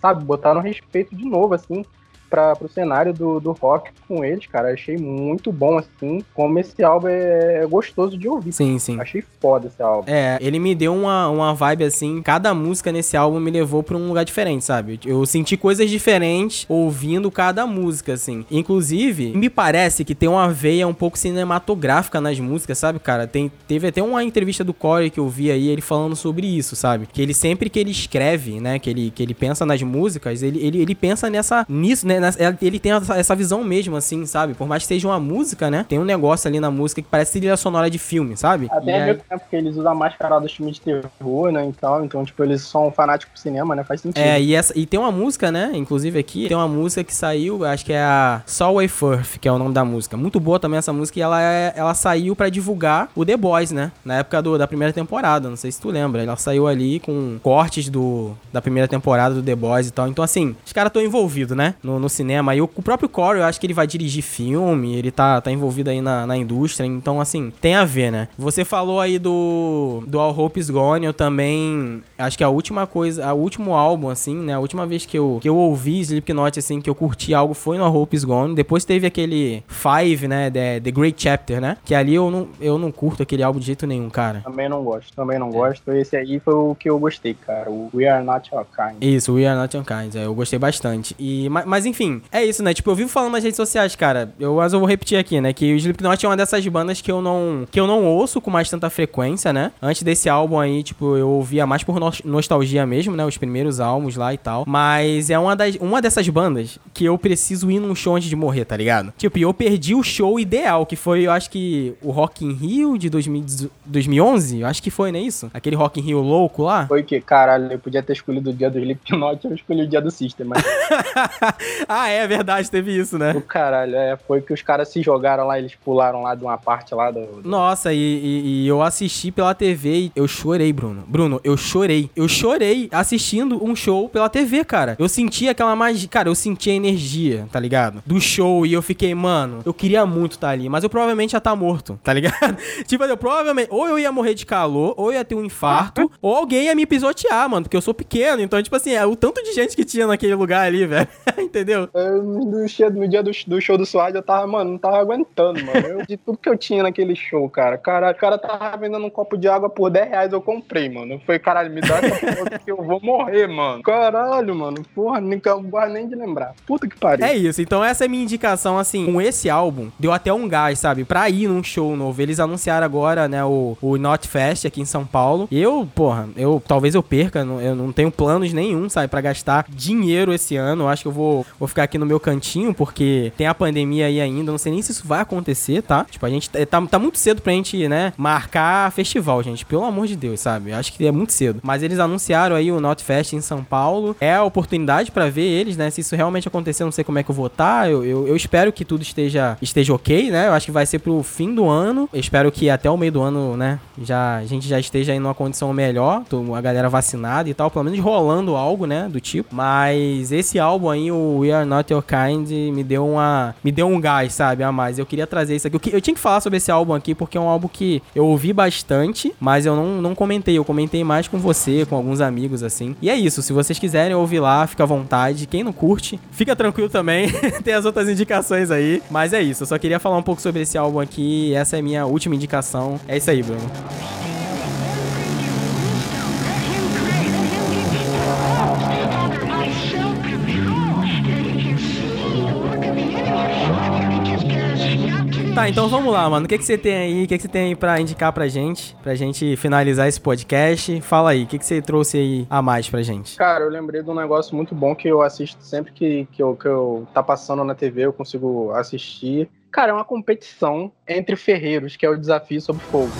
sabe, botaram respeito de novo, assim, pra, pro cenário do, do rock com eles, cara, achei muito bom, assim, como esse álbum é, é gostoso de ouvir. Sim, sim. Achei foda esse álbum. É, ele me deu uma, uma vibe assim. Cada música nesse álbum me levou pra um lugar diferente, sabe? Eu senti coisas diferentes ouvindo cada música, assim. Inclusive, me parece que tem uma veia um pouco cinematográfica nas músicas, sabe, cara? Tem, teve até uma entrevista do Corey que eu vi aí, ele falando sobre isso, sabe? Que ele sempre que ele escreve, né? Que ele, que ele pensa nas músicas, ele, ele, ele pensa nessa. nisso, né? Ele tem essa, visão mesmo, assim, sabe? Por mais que seja uma música, né? Tem um negócio ali na música que parece trilha sonora de filme, sabe? Até a aí- ver com porque eles usam a máscara dos filmes de terror, né? Então, então, tipo, eles são fanáticos por cinema, né? Faz sentido. É, e, essa, e tem uma música, né? Inclusive aqui, tem uma música que saiu, acho que é a Solway Firth, que é o nome da música. Muito boa também essa música, e ela, é, ela saiu pra divulgar o The Boys, né? Na época do, da primeira temporada, não sei se tu lembra. Ela saiu ali com cortes do, da primeira temporada do The Boys e tal. Então, assim, os caras estão envolvidos, né? No, no cinema. E o, o próprio Corey, eu acho que ele vai dirigir filme, ele tá, tá envolvido aí na, na indústria. Então, assim, tem a ver, né? Você falou aí do, do All Hope Is Gone, eu também acho que a última coisa, o último álbum, assim, né? A última vez que eu, que eu ouvi Slipknot, assim, que eu curti algo foi no All Hope Is Gone. Depois teve aquele Five, né? The, The Great Chapter, né? Que ali eu não, eu não curto aquele álbum de jeito nenhum, cara. Também não gosto, também É. não gosto. Esse aí foi o que eu gostei, cara. O We Are Not Your Kind. Isso, We Are Not Unkind, é, eu gostei bastante. E, ma- mas, enfim, é isso, né? Tipo, eu vivo falando nas redes sociais, cara. Eu, mas eu vou repetir aqui, né? Que o Slipknot é uma dessas bandas que eu não que eu não ouço com mais tanta frequência, né? Antes desse álbum aí, tipo, eu ouvia mais por nos- nostalgia mesmo, né? Os primeiros álbuns lá e tal. Mas é uma, das, uma dessas bandas que eu preciso ir num show antes de morrer, tá ligado? Tipo, eu perdi o show ideal, que foi, eu acho que, o Rock in Rio de 2010 2011. Eu acho que foi, não é isso? Aquele Rock in Rio louco lá. Foi que, caralho, eu podia ter escolhido o dia do Slipknot, eu escolhi o dia do System, mas ah, é verdade, teve isso, né? o caralho, é, foi que os caras se jogaram lá, eles pularam lá de uma parte lá do... do- Nossa, e, e- e eu assisti pela TV e eu chorei, Bruno. Bruno, eu chorei. Eu chorei assistindo um show pela TV, cara. Eu senti aquela magia. Cara, eu senti a energia, tá ligado? Do show e eu fiquei, mano, eu queria muito estar ali, mas eu provavelmente ia estar morto, tá ligado? tipo, eu provavelmente. Ou eu ia morrer de calor, ou eu ia ter um infarto, ou alguém ia me pisotear, mano, porque eu sou pequeno. Então, tipo assim, é o tanto de gente que tinha naquele lugar ali, velho. Entendeu? Eu, no, dia- no dia do, do show do Suárez, eu tava, mano, não tava aguentando, mano. Eu, de tudo que eu tinha naquele show, cara. Cara, o cara tava vendendo um copo de água por 10 reais, eu comprei, mano. Eu falei, caralho, me dá essa porra que eu vou morrer, mano. Caralho, mano. Porra, nem, gosto nem de lembrar. Puta que pariu. É isso, então essa é minha indicação, assim, com esse álbum, deu até um gás, sabe, pra ir num show novo. Eles anunciaram agora, né, o, o Not Fest aqui em São Paulo. E eu, porra, eu talvez eu perca, eu não tenho planos nenhum, sabe, pra gastar dinheiro esse ano. Eu acho que eu vou, vou ficar aqui no meu cantinho, porque tem a pandemia aí ainda, não sei nem se isso vai acontecer, tá? Tipo, a gente tá, tá, tá muito cedo pra gente, né, marcar festival, gente, pelo amor de Deus, sabe? Acho que é muito cedo. Mas eles anunciaram aí o Not Fest em São Paulo. É a oportunidade pra ver eles, né? Se isso realmente acontecer, eu não sei como é que eu vou estar. Eu, eu, eu espero que tudo esteja, esteja ok, né? Eu acho que vai ser pro fim do ano. Eu espero que até o meio do ano, né? Já, a gente já esteja aí numa condição melhor. tô- A galera vacinada e tal. Pelo menos rolando algo, né? Do tipo. Mas esse álbum aí, o We Are Not Your Kind, me deu uma. Me deu um gás, sabe? A mais. Eu queria trazer isso aqui. Eu, eu tinha que falar sobre esse álbum aqui, porque é um álbum que eu ouvi bastante, mas eu não, não comentei. Eu comentei mais com você, com alguns amigos, assim. E é isso. Se vocês quiserem ouvir lá, fica à vontade. Quem não curte, fica tranquilo também. Tem as outras indicações aí. Mas é isso. Eu só queria falar um pouco sobre esse álbum aqui. Essa é minha última indicação. É isso aí, Bruno. Tá, então vamos lá, mano. O que, que você tem aí? O que, que você tem aí pra indicar pra gente? Pra gente finalizar esse podcast. Fala aí, o que, que você trouxe aí a mais pra gente? Cara, eu lembrei de um negócio muito bom que eu assisto sempre que, que, eu, que eu tá passando na TV, eu consigo assistir. Cara, é uma competição entre ferreiros, que é o desafio sob fogo.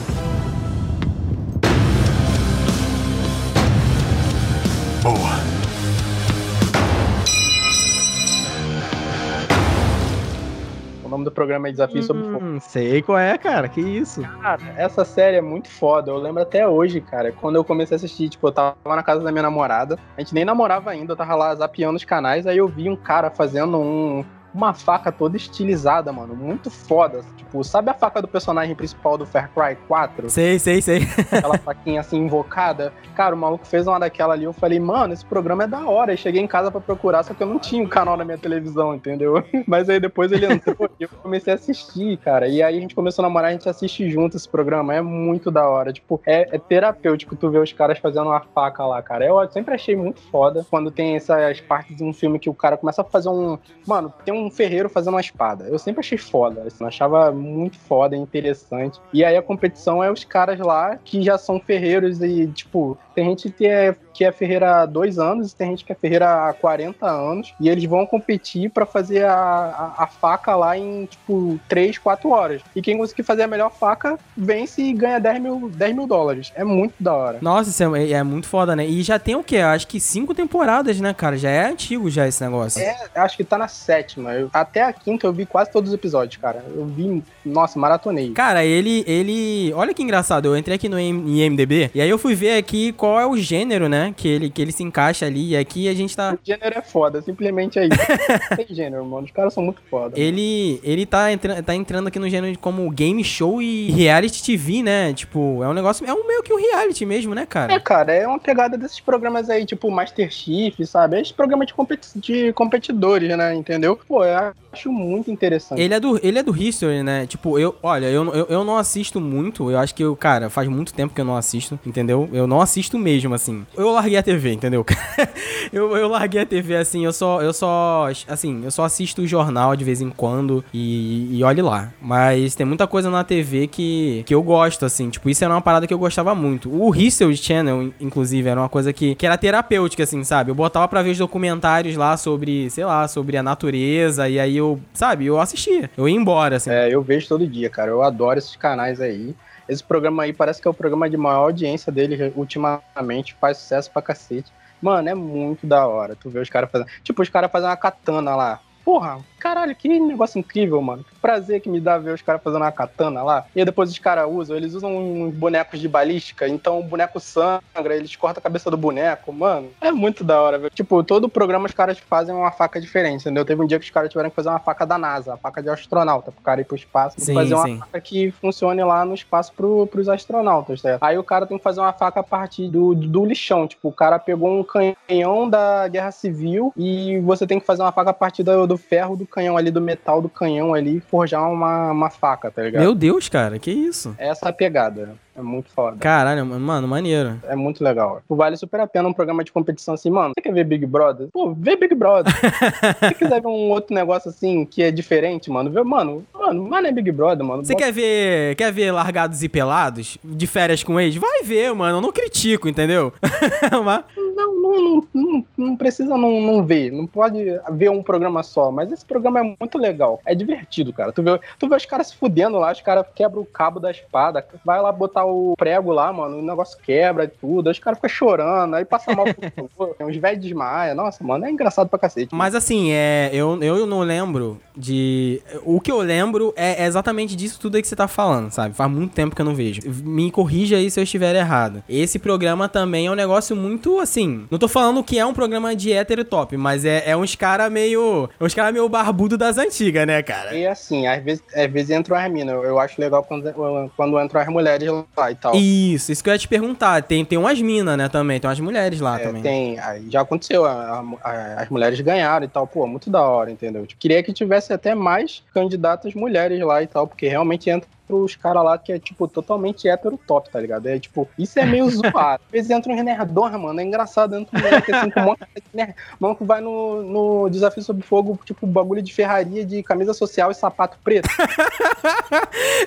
Nome do programa é Desafio sob Fogo. Hum, sei qual é, cara. Que isso. Cara, essa série é muito foda. Eu lembro até hoje, cara, quando eu comecei a assistir, tipo, eu tava na casa da minha namorada. A gente nem namorava ainda, eu tava lá zapeando os canais, aí eu vi um cara fazendo um, uma faca toda estilizada, mano. Muito foda. Tipo, sabe a faca do personagem principal do Far Cry 4? Sei, sei, sei. Aquela faquinha assim invocada. Cara, o maluco fez uma daquela ali. Eu falei, mano, esse programa é da hora. E cheguei em casa pra procurar, só que eu não tinha um canal na minha televisão, entendeu? Mas aí depois ele entrou e eu comecei a assistir, cara. E aí a gente começou a namorar, a gente assiste junto esse programa. É muito da hora. Tipo, é, é terapêutico tu ver os caras fazendo uma faca lá, cara. Eu sempre achei muito foda quando tem essas partes de um filme que o cara começa a fazer um. Mano, tem um ferreiro fazendo uma espada. Eu sempre achei foda. Assim, eu achava muito foda, interessante. E aí a competição é os caras lá que já são ferreiros e, tipo, tem gente que é, que é ferreira há dois anos e tem gente que é ferreira há 40 anos. E eles vão competir para fazer a, a, a, faca lá em, tipo, 3, 4 horas. E quem conseguir fazer a melhor faca vence e ganha 10 mil, 10 mil dólares. É muito da hora. Nossa, isso é, é muito foda, né? E já tem o quê? Acho que cinco temporadas, né, cara? Já é antigo já esse negócio. É, acho que tá na sétima. Eu, até a quinta eu vi quase todos os episódios, cara. Eu vi, nossa, maratonei. Cara, ele, ele... Olha que engraçado, eu entrei aqui no IMDB e aí eu fui ver aqui qual é o gênero, né, que ele, que ele se encaixa ali e aqui a gente tá... O gênero é foda, simplesmente é isso. tem gênero, mano. Os caras são muito foda. Ele, ele tá, entra, tá entrando aqui no gênero como game show e reality TV, né? Tipo, é um negócio... É um meio que um reality mesmo, né, cara? É, cara, é uma pegada desses programas aí, tipo Master Chief, sabe? Esse programa de, competi de competidores, né, entendeu? Pô, eu acho muito interessante. Ele é do, ele é do History, né? Tipo, eu, olha, eu, eu, eu não assisto muito. Eu acho que, eu, cara, faz muito tempo que eu não assisto, entendeu? Eu não assisto mesmo, assim. Eu larguei a TV, entendeu? eu, eu larguei a TV, assim, eu só, eu só, assim, eu só assisto o jornal de vez em quando e, e olhe lá. Mas tem muita coisa na TV que, que eu gosto, assim. Tipo, isso era uma parada que eu gostava muito. O History Channel, inclusive, era uma coisa que, que era terapêutica, assim, sabe? Eu botava pra ver os documentários lá sobre, sei lá, sobre a natureza e aí eu, sabe, eu assistia. Eu ia embora, assim. É, eu vejo todo dia, cara. Eu adoro esses canais aí. Esse programa aí parece que é o programa de maior audiência dele ultimamente, faz sucesso pra cacete. Mano, é muito da hora. Tu vê os caras fazendo. Tipo, os caras fazendo uma katana lá. Porra, caralho, que negócio incrível, mano. Que prazer que me dá ver os caras fazendo uma katana lá. E depois os caras usam, eles usam uns bonecos de balística, então o boneco sangra, eles cortam a cabeça do boneco, mano. É muito da hora, velho. Tipo, todo programa os caras fazem uma faca diferente, entendeu? Teve um dia que os caras tiveram que fazer uma faca da NASA, a faca de astronauta, pro cara ir pro espaço Sim, e fazer uma sim. faca que funcione lá no espaço pro, pros astronautas, certo? Aí o cara tem que fazer uma faca a partir do, do lixão. Tipo, o cara pegou um canhão da guerra civil e você tem que fazer uma faca a partir do, do ferro do canhão ali, do metal do canhão ali, forjar uma, uma faca, tá ligado? Meu Deus, cara, que isso? Essa é a pegada. É muito foda. Caralho, mano, maneiro. É muito legal. Tipo, vale super a pena um programa de competição assim, mano. Você quer ver Big Brother? Pô, vê Big Brother. Se você quiser ver um outro negócio assim que é diferente, mano, vê, mano, mano, mano é Big Brother, mano. Você Bota- quer ver, quer ver largados e pelados de férias com ex? Vai ver, mano. Eu não critico, entendeu? Mas- Não, não, não, não, precisa não, não ver. Não pode ver um programa só. Mas esse programa é muito legal. É divertido, cara. Tu vê, tu vê os caras se fudendo lá, os caras quebram o cabo da espada. Vai lá botar o prego lá, mano. O negócio quebra e tudo. Aí os caras ficam chorando. Aí passa mal pro outro. Uns velhos desmaia. Nossa, mano, é engraçado pra cacete. Mas assim, é, eu, eu não lembro de. O que eu lembro é exatamente disso tudo aí que você tá falando, sabe? Faz muito tempo que eu não vejo. Me corrija aí se eu estiver errado. Esse programa também é um negócio muito assim. Não tô falando que é um programa de hétero top, mas é, é uns cara meio. É uns cara meio barbudo das antigas, né, cara? E assim, às vezes, às vezes entram as minas. Eu, eu acho legal quando, quando entram as mulheres lá e tal. Isso, isso que eu ia te perguntar. Tem, tem umas minas, né, também. Tem umas mulheres lá É, também. tem, já aconteceu, a- a- as mulheres ganharam e tal, pô, muito da hora, entendeu? Tipo, queria que tivesse até mais candidatas mulheres lá e tal, porque realmente entram pros caras lá que é, tipo, totalmente hétero top, tá ligado? É, tipo, isso é meio zoado. Às vezes entra uns nerdões, mano, é engraçado, entra um moleque assim, com um monte de nerd. Mano, que vai no, no Desafio Sob Fogo, tipo, bagulho de ferraria, de camisa social e sapato preto.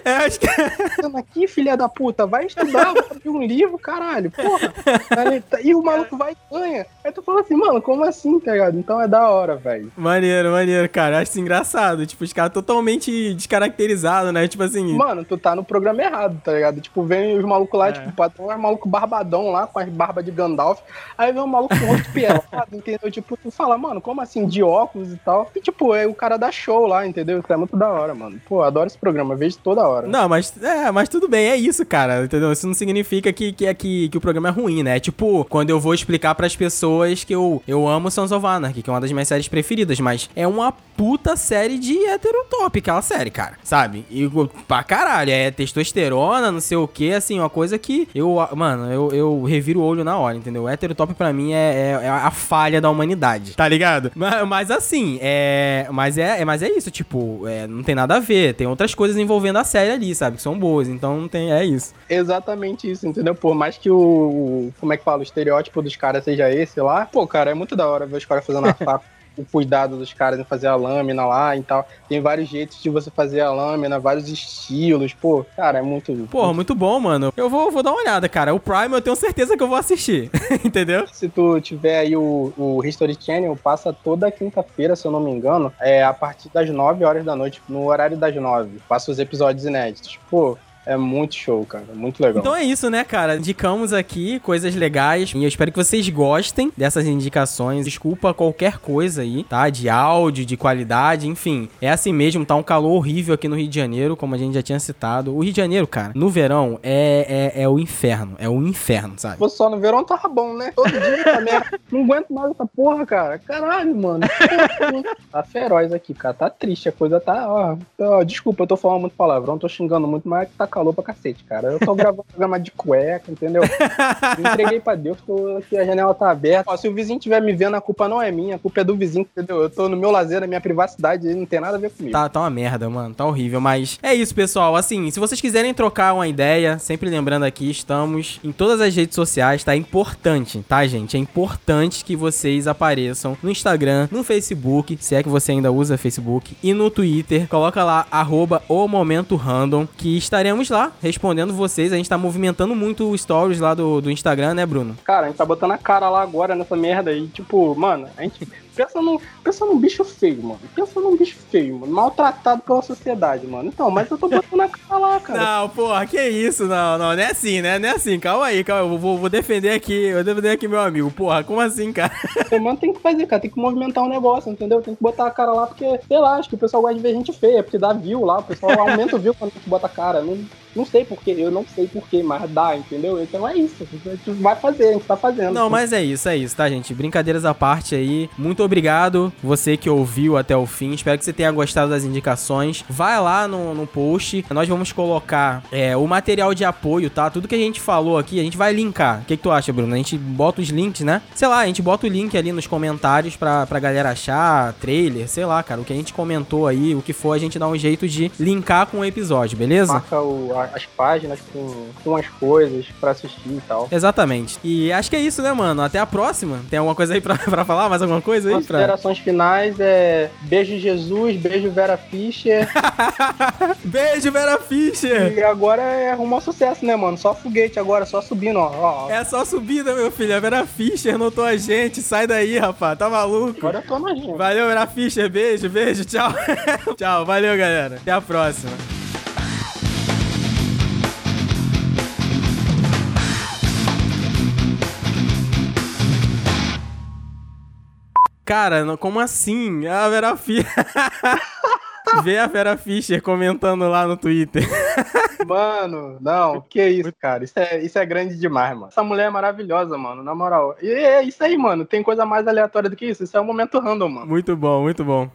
É, acho que... Aqui, filha da puta, vai estudar, vai abrir um livro, caralho, porra. Tá- E o maluco vai e ganha. Aí tu fala assim, mano, como assim, tá ligado? Então é da hora, velho. Maneiro, maneiro, cara. Eu Acho isso engraçado. Tipo, os caras totalmente descaracterizados, né? Tipo assim. Mano, tu tá no programa errado, tá ligado? Tipo, vem os malucos lá, É. tipo, o patrão é maluco barbadão lá, com as barbas de Gandalf. Aí vem um maluco com rosto pelado, entendeu? Tipo, tu fala, mano, como assim, de óculos e tal? E, tipo, é o cara da show lá, entendeu? Isso é muito da hora, mano. Pô, adoro esse programa, vejo toda hora. Não, mas é, mas tudo bem, é isso, cara, entendeu? Isso não significa que, que, é que, que o programa é ruim, né? É tipo, quando eu vou explicar pras pessoas que eu, eu amo Sons of Anarchy, que é uma das minhas séries preferidas, mas é uma puta série de heterotop, aquela série, cara, sabe? E pra caralho, é testosterona, não sei o que, assim, uma coisa que eu, mano, eu, eu reviro o olho na hora, entendeu? Heterotop pra mim é, é, é a falha da humanidade, tá ligado? Mas, mas assim, é, mas é, é, mas é isso, tipo, é, não tem nada a ver, tem outras coisas envolvendo a série ali, sabe? Que são boas, então não tem, é isso. Exatamente isso, entendeu? Por mais que o, o- como é que fala, o estereótipo dos caras seja esse lá, pô, cara, é muito da hora ver os caras fazendo a faca. O cuidado dos caras em fazer a lâmina lá e tal. Tem vários jeitos de você fazer a lâmina, vários estilos. Pô, cara, é muito. Porra, muito bom, mano. Eu vou, vou dar uma olhada, cara. O Prime eu tenho certeza que eu vou assistir, entendeu? Se tu tiver aí o, o History Channel, passa toda quinta-feira, se eu não me engano, é a partir das 9 horas da noite, no horário das 9. Passa os episódios inéditos. Pô, é muito show, cara. Muito legal. Então é isso, né, cara? Indicamos aqui coisas legais e eu espero que vocês gostem dessas indicações. Desculpa qualquer coisa aí, tá? De áudio, de qualidade, enfim. É assim mesmo, tá um calor horrível aqui no Rio de Janeiro, como a gente já tinha citado. O Rio de Janeiro, cara, no verão é, é, é o inferno. É o inferno, sabe? Fosse só no verão, tava bom, né? Todo dia essa merda. Não aguento mais essa porra, cara. Caralho, mano. tá feroz aqui, cara. Tá triste. A coisa tá. Ó, ó, desculpa, eu tô falando muito palavrão, tô xingando muito, mas tá calor pra cacete, cara. Eu tô gravando programa de cueca, entendeu? Entreguei pra Deus, aqui, a janela tá aberta. Ó, se o vizinho estiver me vendo, a culpa não é minha, a culpa é do vizinho, entendeu? Eu tô no meu lazer, na minha privacidade, não tem nada a ver comigo. Tá, tá uma merda, mano. Tá horrível. Mas é isso, pessoal. Assim, se vocês quiserem trocar uma ideia, sempre lembrando aqui, estamos em todas as redes sociais, tá? É importante, tá, gente? É importante que vocês apareçam no Instagram, no Facebook, se é que você ainda usa Facebook, e no Twitter. Coloca lá, arroba o Momento Random, que estaremos lá respondendo vocês. A gente tá movimentando muito o stories lá do, do Instagram, né, Bruno? Cara, a gente tá botando a cara lá agora nessa merda aí. Tipo, mano, a gente pensa num, pensa num bicho feio, mano. Pensa num bicho feio, mano. Maltratado pela sociedade, mano. Então, mas eu tô botando a cara lá, cara. Não, porra, que isso? Não, não, não é assim, né? Não é assim. Calma aí, calma. Eu vou, vou defender aqui, eu vou defender aqui meu amigo. Porra, como assim, cara? Mano, tem que fazer, cara. Tem que movimentar o negócio, entendeu? Tem que botar a cara lá, porque, sei lá, acho que o pessoal gosta de ver gente feia, porque dá view lá. O pessoal aumenta o view quando a gente bota a cara. Não, não sei porquê, eu não sei porquê, mas dá, entendeu? Então é isso. A gente vai fazer, a gente tá fazendo. Não, mas é isso, é isso, tá, gente? Brincadeiras à parte aí. Muito obrigado, você que ouviu até o fim. Espero que você tenha gostado das indicações. Vai lá no, no post. Nós vamos colocar é, o material de apoio, tá? Tudo que a gente falou aqui, a gente vai linkar. O que, que tu acha, Bruno? A gente bota os links, né? Sei lá, a gente bota o link ali nos comentários pra, pra galera achar, trailer, sei lá, cara. O que a gente comentou aí, o que for, a gente dá um jeito de linkar com o episódio, beleza? Marca o- as páginas com, com as coisas pra assistir e tal. Exatamente. E acho que é isso, né, mano? Até a próxima. Tem alguma coisa aí pra, pra falar? Mais alguma coisa aí? Pra... Considerações finais é beijo Jesus, beijo Vera Fischer. Beijo, Vera Fischer! e agora é arrumar sucesso, né, mano? Só foguete agora, só subindo, ó. ó. É só subida, meu filho. A Vera Fischer notou a gente. Sai daí, rapaz. Tá maluco? Agora eu tô nojento. Valeu, Vera Fischer. Beijo, beijo. Tchau. Tchau. Valeu, galera. Até a próxima. Cara, como assim? A Vera Fischer. Vê a Vera Fischer comentando lá no Twitter. Mano, não, que isso, cara. Isso é, isso é grande demais, mano. Essa mulher é maravilhosa, mano, na moral. E é isso aí, mano. Tem coisa mais aleatória do que isso. Isso é um momento random, mano. Muito bom, muito bom.